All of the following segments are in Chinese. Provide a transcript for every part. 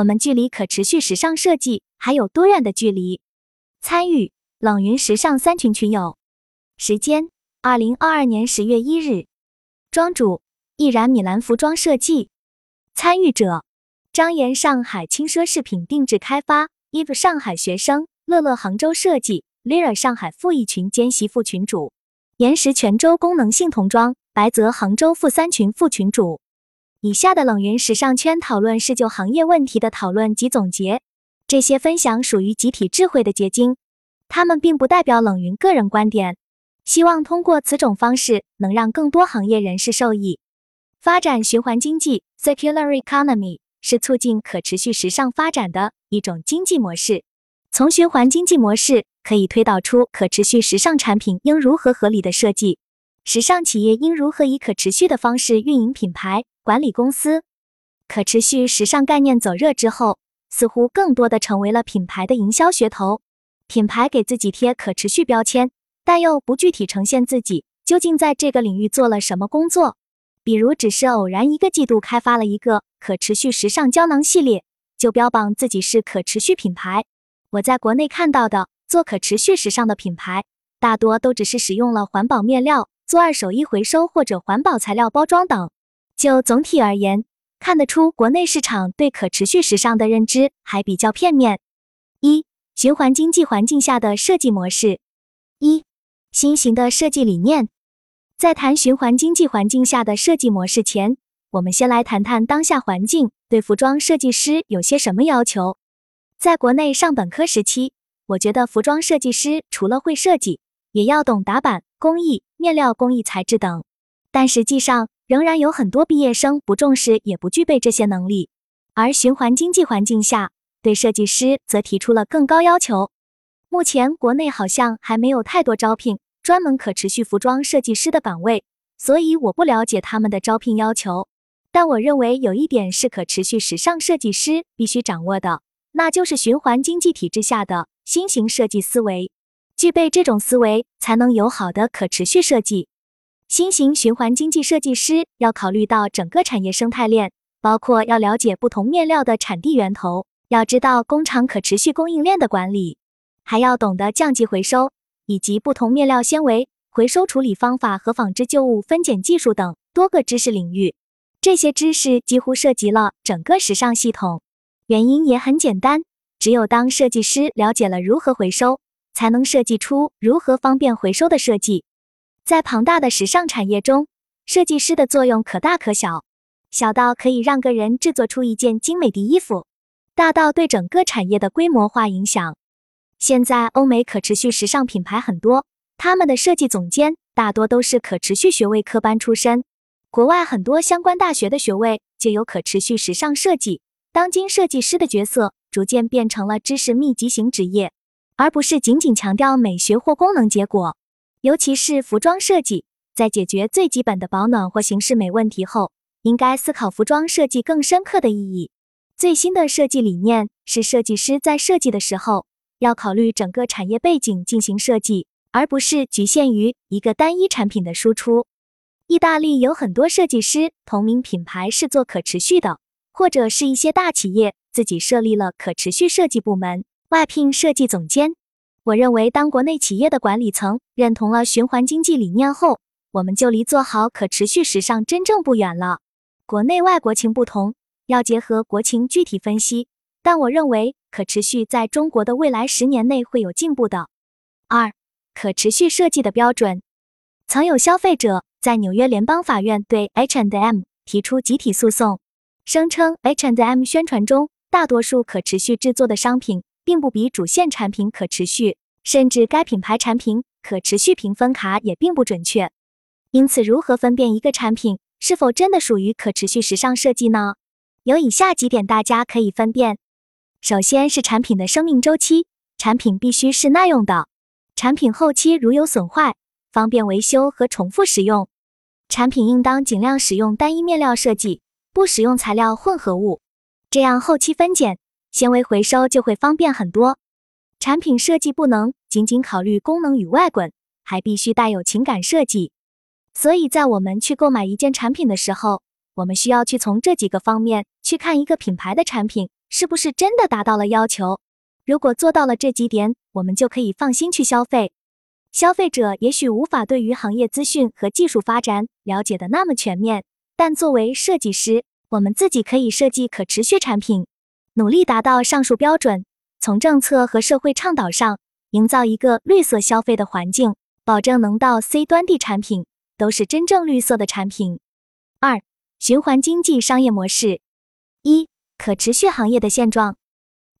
我们距离可持续时尚设计还有多远的距离？参与冷云时尚三群群友，时间二零二二年十月一日，庄主易然米兰服装设计，参与者张岩上海轻奢饰品定制开发，eve 上海学生，乐乐杭州设计，lira 上海负一群兼媳妇群主，岩石泉州功能性童装，白泽杭州负三群副群主。以下的冷云时尚圈讨论是就行业问题的讨论及总结，这些分享属于集体智慧的结晶，他们并不代表冷云个人观点。希望通过此种方式，能让更多行业人士受益。发展循环经济 （Circular Economy） 是促进可持续时尚发展的一种经济模式。从循环经济模式可以推导出可持续时尚产品应如何合理的设计，时尚企业应如何以可持续的方式运营品牌。管理公司，可持续时尚概念走热之后，似乎更多的成为了品牌的营销噱头。品牌给自己贴可持续标签，但又不具体呈现自己究竟在这个领域做了什么工作。比如，只是偶然一个季度开发了一个可持续时尚胶囊系列，就标榜自己是可持续品牌。我在国内看到的做可持续时尚的品牌，大多都只是使用了环保面料做二手衣回收或者环保材料包装等。就总体而言，看得出国内市场对可持续时尚的认知还比较片面。一、循环经济环境下的设计模式。一、新型的设计理念。在谈循环经济环境下的设计模式前，我们先来谈谈当下环境对服装设计师有些什么要求。在国内上本科时期，我觉得服装设计师除了会设计，也要懂打版工艺、面料工艺、材质等。但实际上，仍然有很多毕业生不重视，也不具备这些能力。而循环经济环境下，对设计师则提出了更高要求。目前国内好像还没有太多招聘专门可持续服装设计师的岗位，所以我不了解他们的招聘要求。但我认为有一点是可持续时尚设计师必须掌握的，那就是循环经济体制下的新型设计思维。具备这种思维，才能有好的可持续设计。新型循环经济设计师要考虑到整个产业生态链，包括要了解不同面料的产地源头，要知道工厂可持续供应链的管理，还要懂得降级回收以及不同面料纤维回收处理方法和纺织旧物分拣技术等多个知识领域。这些知识几乎涉及了整个时尚系统。原因也很简单，只有当设计师了解了如何回收，才能设计出如何方便回收的设计。在庞大的时尚产业中，设计师的作用可大可小，小到可以让个人制作出一件精美的衣服，大到对整个产业的规模化影响。现在欧美可持续时尚品牌很多，他们的设计总监大多都是可持续学位科班出身，国外很多相关大学的学位就有可持续时尚设计。当今设计师的角色逐渐变成了知识密集型职业，而不是仅仅强调美学或功能结果。尤其是服装设计，在解决最基本的保暖或形式美问题后，应该思考服装设计更深刻的意义。最新的设计理念是，设计师在设计的时候要考虑整个产业背景进行设计，而不是局限于一个单一产品的输出。意大利有很多设计师，同名品牌是做可持续的，或者是一些大企业自己设立了可持续设计部门，外聘设计总监。我认为，当国内企业的管理层认同了循环经济理念后，我们就离做好可持续时尚真正不远了。国内外国情不同，要结合国情具体分析。但我认为，可持续在中国的未来十年内会有进步的。二、可持续设计的标准。曾有消费者在纽约联邦法院对 H and M 提出集体诉讼，声称 H and M 宣传中大多数可持续制作的商品。并不比主线产品可持续，甚至该品牌产品可持续评分卡也并不准确。因此，如何分辨一个产品是否真的属于可持续时尚设计呢？有以下几点大家可以分辨：首先是产品的生命周期，产品必须是耐用的；产品后期如有损坏，方便维修和重复使用；产品应当尽量使用单一面料设计，不使用材料混合物，这样后期分拣。纤维回收就会方便很多。产品设计不能仅仅考虑功能与外观，还必须带有情感设计。所以在我们去购买一件产品的时候，我们需要去从这几个方面去看一个品牌的产品是不是真的达到了要求？如果做到了这几点，我们就可以放心去消费。消费者也许无法对于行业资讯和技术发展了解的那么全面，但作为设计师，我们自己可以设计可持续产品，努力达到上述标准。从政策和社会倡导上，营造一个绿色消费的环境，保证能到 C 端地产品都是真正绿色的产品。二、循环经济商业模式。一、可持续行业的现状。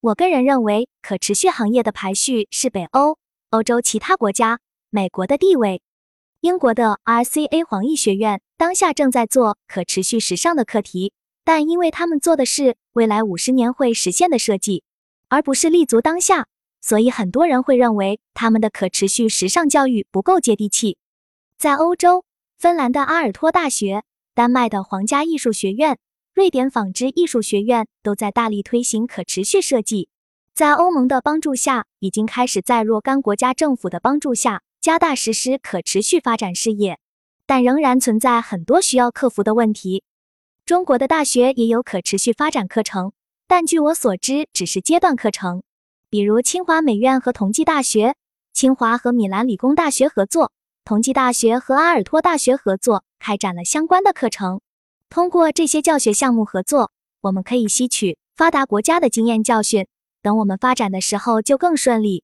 我个人认为，可持续行业的排序是北欧。欧洲其他国家、美国的地位，英国的 RCA 黄奕学院当下正在做可持续时尚的课题，但因为他们做的是未来五十年会实现的设计，而不是立足当下，所以很多人会认为他们的可持续时尚教育不够接地气。在欧洲，芬兰的阿尔托大学、丹麦的皇家艺术学院、瑞典纺织艺术学院都在大力推行可持续设计。在欧盟的帮助下，已经开始在若干国家政府的帮助下加大实施可持续发展事业，但仍然存在很多需要克服的问题。中国的大学也有可持续发展课程，但据我所知，只是阶段课程。比如清华美院和同济大学，清华和米兰理工大学合作，同济大学和阿尔托大学合作，开展了相关的课程。通过这些教学项目合作，我们可以吸取发达国家的经验教训。等我们发展的时候就更顺利。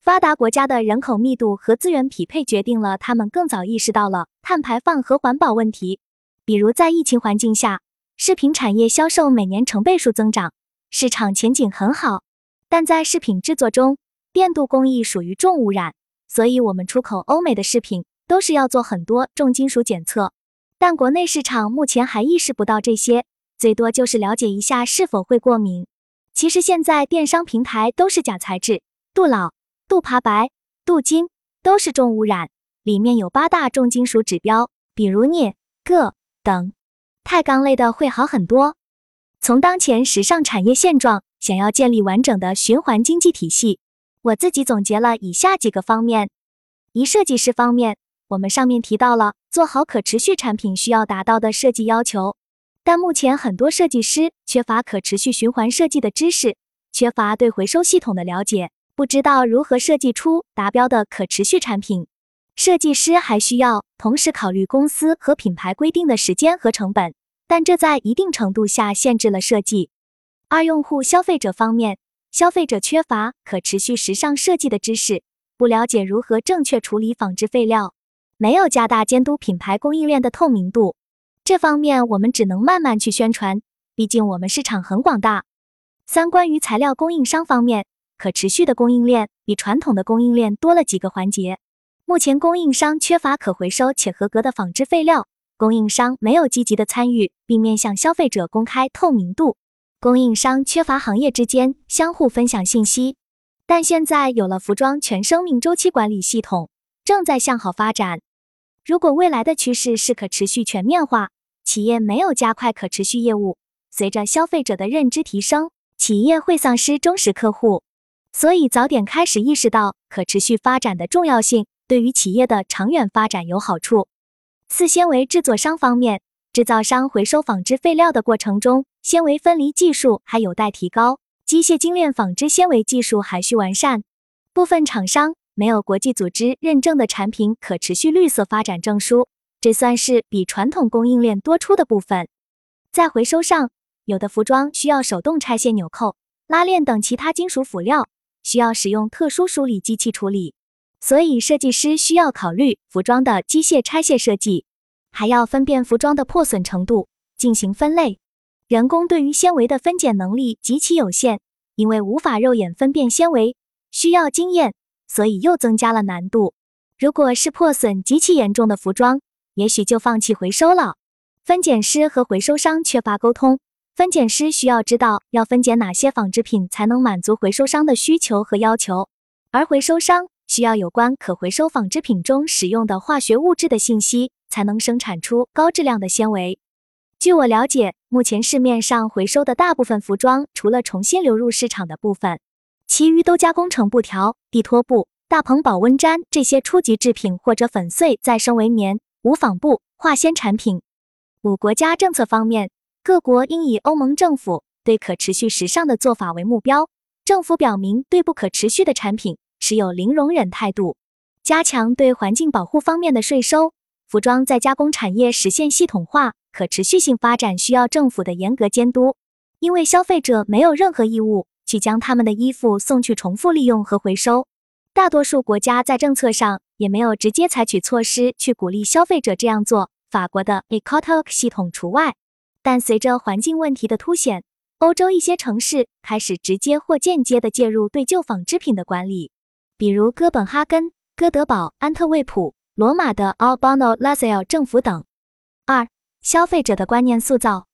发达国家的人口密度和资源匹配决定了他们更早意识到了碳排放和环保问题。比如在疫情环境下，饰品产业销售每年成倍数增长，市场前景很好。但在饰品制作中，电镀工艺属于重污染，所以我们出口欧美的饰品都是要做很多重金属检测。但国内市场目前还意识不到这些，最多就是了解一下是否会过敏。其实现在电商平台都是假材质，镀铬、镀钯白、镀金都是重污染，里面有八大重金属指标，比如镍、铬等。钛钢类的会好很多。从当前时尚产业现状，想要建立完整的循环经济体系，我自己总结了以下几个方面：一、设计师方面，我们上面提到了做好可持续产品需要达到的设计要求。但目前很多设计师缺乏可持续循环设计的知识，缺乏对回收系统的了解，不知道如何设计出达标的可持续产品。设计师还需要同时考虑公司和品牌规定的时间和成本，但这在一定程度下限制了设计。二、用户消费者方面，消费者缺乏可持续时尚设计的知识，不了解如何正确处理纺织废料，没有加大监督品牌供应链的透明度。这方面我们只能慢慢去宣传，毕竟我们市场很广大。三、关于材料供应商方面，可持续的供应链比传统的供应链多了几个环节。目前供应商缺乏可回收且合格的纺织废料，供应商没有积极的参与并面向消费者公开透明度，供应商缺乏行业之间相互分享信息。但现在有了服装全生命周期管理系统，正在向好发展。如果未来的趋势是可持续全面化，企业没有加快可持续业务，随着消费者的认知提升，企业会丧失忠实客户。所以早点开始意识到可持续发展的重要性，对于企业的长远发展有好处。四、纤维制作商方面，制造商回收纺织废料的过程中，纤维分离技术还有待提高，机械精炼纺织纤维技术还需完善。部分厂商没有国际组织认证的产品可持续绿色发展证书。这算是比传统供应链多出的部分。在回收上，有的服装需要手动拆卸、纽扣、拉链等其他金属辅料，需要使用特殊梳理机器处理，所以设计师需要考虑服装的机械拆卸设计，还要分辨服装的破损程度进行分类。人工对于纤维的分拣能力极其有限，因为无法肉眼分辨纤维，需要经验，所以又增加了难度。如果是破损极其严重的服装，也许就放弃回收了。分拣师和回收商缺乏沟通，分拣师需要知道要分拣哪些纺织品才能满足回收商的需求和要求，而回收商需要有关可回收纺织品中使用的化学物质的信息，才能生产出高质量的纤维。据我了解，目前市面上回收的大部分服装，除了重新流入市场的部分，其余都加工成布条、地拖布、大棚保温毡这些初级制品或者粉碎再生为棉。无纺布、化纤产品。五国家政策方面，各国应以欧盟政府对可持续时尚的做法为目标。政府表明对不可持续的产品持有零容忍态度，加强对环境保护方面的税收。服装再加工产业实现系统化、可持续性发展需要政府的严格监督，因为消费者没有任何义务去将他们的衣服送去重复利用和回收。大多数国家在政策上也没有直接采取措施去鼓励消费者这样做，法国的 Ecotalk 系统除外。但随着环境问题的凸显，欧洲一些城市开始直接或间接地介入对旧纺织品的管理，比如哥本哈根、哥德堡、安特卫普、罗马的 Albano Lasalle 政府等。二、消费者的观念塑造。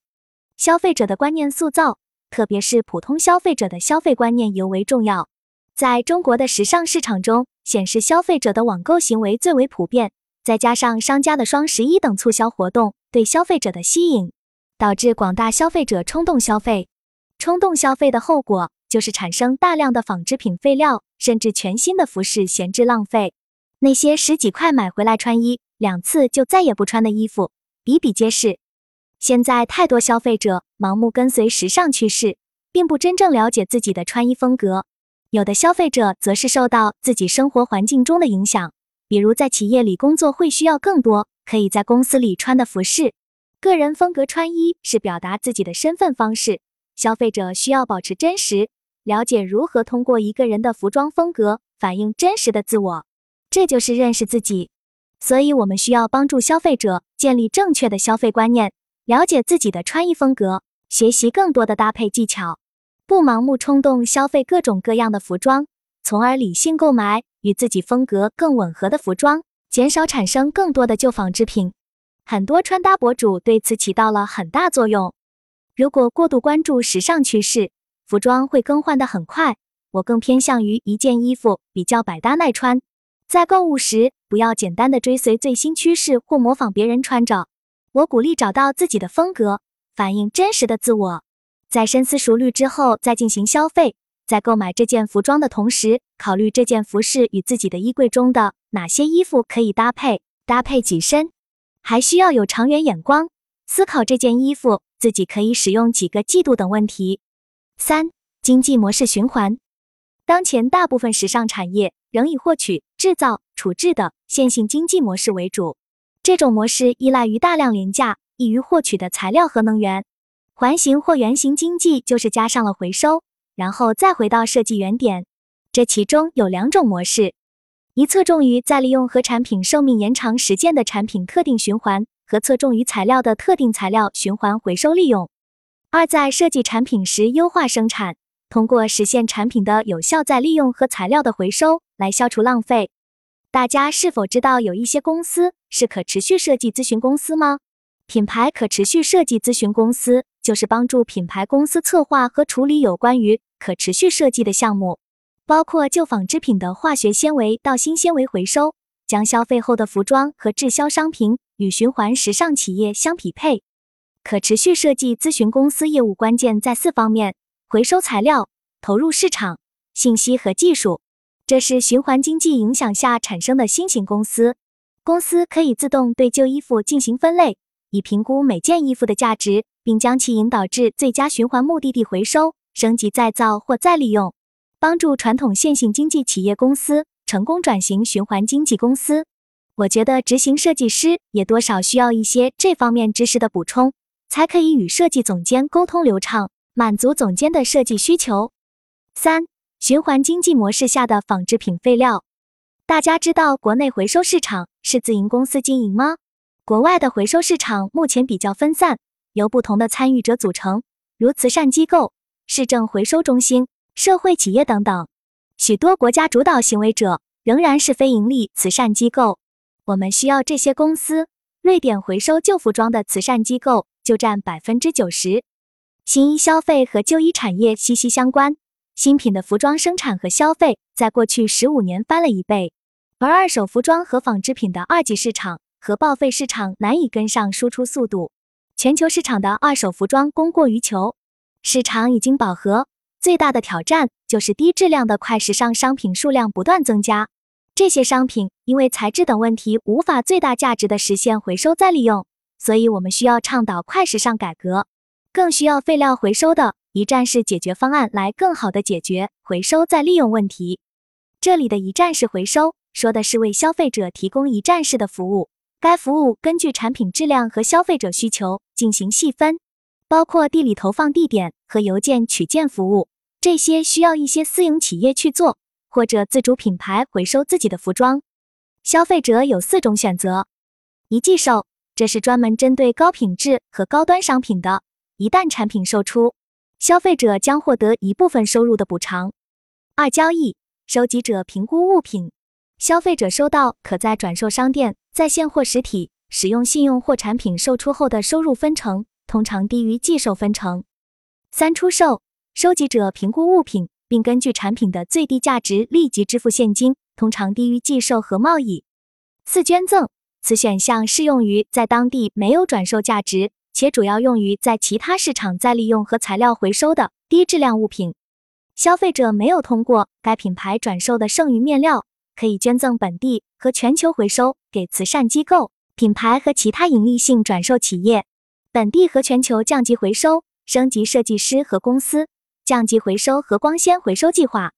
消费者的观念塑造，特别是普通消费者的消费观念尤为重要。在中国的时尚市场中，显示消费者的网购行为最为普遍，再加上商家的双十一等促销活动对消费者的吸引，导致广大消费者冲动消费。冲动消费的后果就是产生大量的纺织品废料，甚至全新的服饰闲置浪费。那些十几块买回来穿一两次就再也不穿的衣服比比皆是。现在太多消费者盲目跟随时尚趋势，并不真正了解自己的穿衣风格。有的消费者则是受到自己生活环境中的影响，比如在企业里工作会需要更多可以在公司里穿的服饰。个人风格穿衣是表达自己的身份方式。消费者需要保持真实，了解如何通过一个人的服装风格反映真实的自我，这就是认识自己。所以，我们需要帮助消费者建立正确的消费观念，了解自己的穿衣风格，学习更多的搭配技巧，不盲目冲动消费各种各样的服装，从而理性购买与自己风格更吻合的服装，减少产生更多的旧纺织品。很多穿搭博主对此起到了很大作用。如果过度关注时尚趋势，服装会更换的很快。我更偏向于一件衣服比较百搭耐穿。在购物时，不要简单的追随最新趋势或模仿别人穿着。我鼓励找到自己的风格，反映真实的自我。在深思熟虑之后再进行消费。在购买这件服装的同时，考虑这件服饰与自己的衣柜中的哪些衣服可以搭配，搭配几身。还需要有长远眼光，思考这件衣服。自己可以使用几个季度等问题。三、经济模式循环。当前大部分时尚产业仍以获取、制造、处置的线性经济模式为主，这种模式依赖于大量廉价、易于获取的材料和能源。环形或圆形经济就是加上了回收，然后再回到设计原点。这其中有两种模式：一侧重于再利用和产品寿命延长实践的产品特定循环。和侧重于材料的特定材料循环回收利用。二，在设计产品时优化生产，通过实现产品的有效再利用和材料的回收来消除浪费。大家是否知道有一些公司是可持续设计咨询公司吗？品牌可持续设计咨询公司就是帮助品牌公司策划和处理有关于可持续设计的项目，包括旧纺织品的化学纤维到新纤维回收，将消费后的服装和滞销商品。与循环时尚企业相匹配，可持续设计咨询公司业务关键在四方面：回收材料、投入市场、信息和技术。这是循环经济影响下产生的新型公司。公司可以自动对旧衣服进行分类，以评估每件衣服的价值，并将其引导至最佳循环目的地回收、升级再造或再利用，帮助传统线性经济企业公司成功转型循环经济公司。我觉得执行设计师也多少需要一些这方面知识的补充，才可以与设计总监沟通流畅，满足总监的设计需求。三、循环经济模式下的纺织品废料。大家知道国内回收市场是自营公司经营吗？国外的回收市场目前比较分散，由不同的参与者组成，如慈善机构、市政回收中心、社会企业等等。许多国家主导行为者仍然是非营利慈善机构。我们需要这些公司。瑞典回收旧服装的慈善机构就占百分之九十。新衣消费和旧衣产业息息相关。新品的服装生产和消费在过去十五年翻了一倍，而二手服装和纺织品的二级市场和报废市场难以跟上输出速度。全球市场的二手服装供过于求，市场已经饱和。最大的挑战就是低质量的快时尚商品数量不断增加。这些商品因为材质等问题无法最大价值的实现回收再利用，所以我们需要倡导快时尚改革，更需要废料回收的一站式解决方案来更好的解决回收再利用问题。这里的一站式回收，说的是为消费者提供一站式的服务。该服务根据产品质量和消费者需求进行细分，包括地理投放地点和邮件取件服务。这些需要一些私营企业去做，或者自主品牌回收自己的服装。消费者有四种选择：一寄售，这是专门针对高品质和高端商品的，一旦产品售出。消费者将获得一部分收入的补偿。二交易，收集者评估物品，消费者收到可在转售商店在线或实体使用信用或产品售出后的收入分成，通常低于寄售分成。三出售，收集者评估物品，并根据产品的最低价值立即支付现金，通常低于寄售和贸易。四捐赠，此选项适用于在当地没有转售价值。且主要用于在其他市场再利用和材料回收的低质量物品。消费者没有通过该品牌转售的剩余面料，可以捐赠本地和全球回收给慈善机构、品牌和其他盈利性转售企业。本地和全球降级回收升级设计师和公司降级回收和光纤回收计划。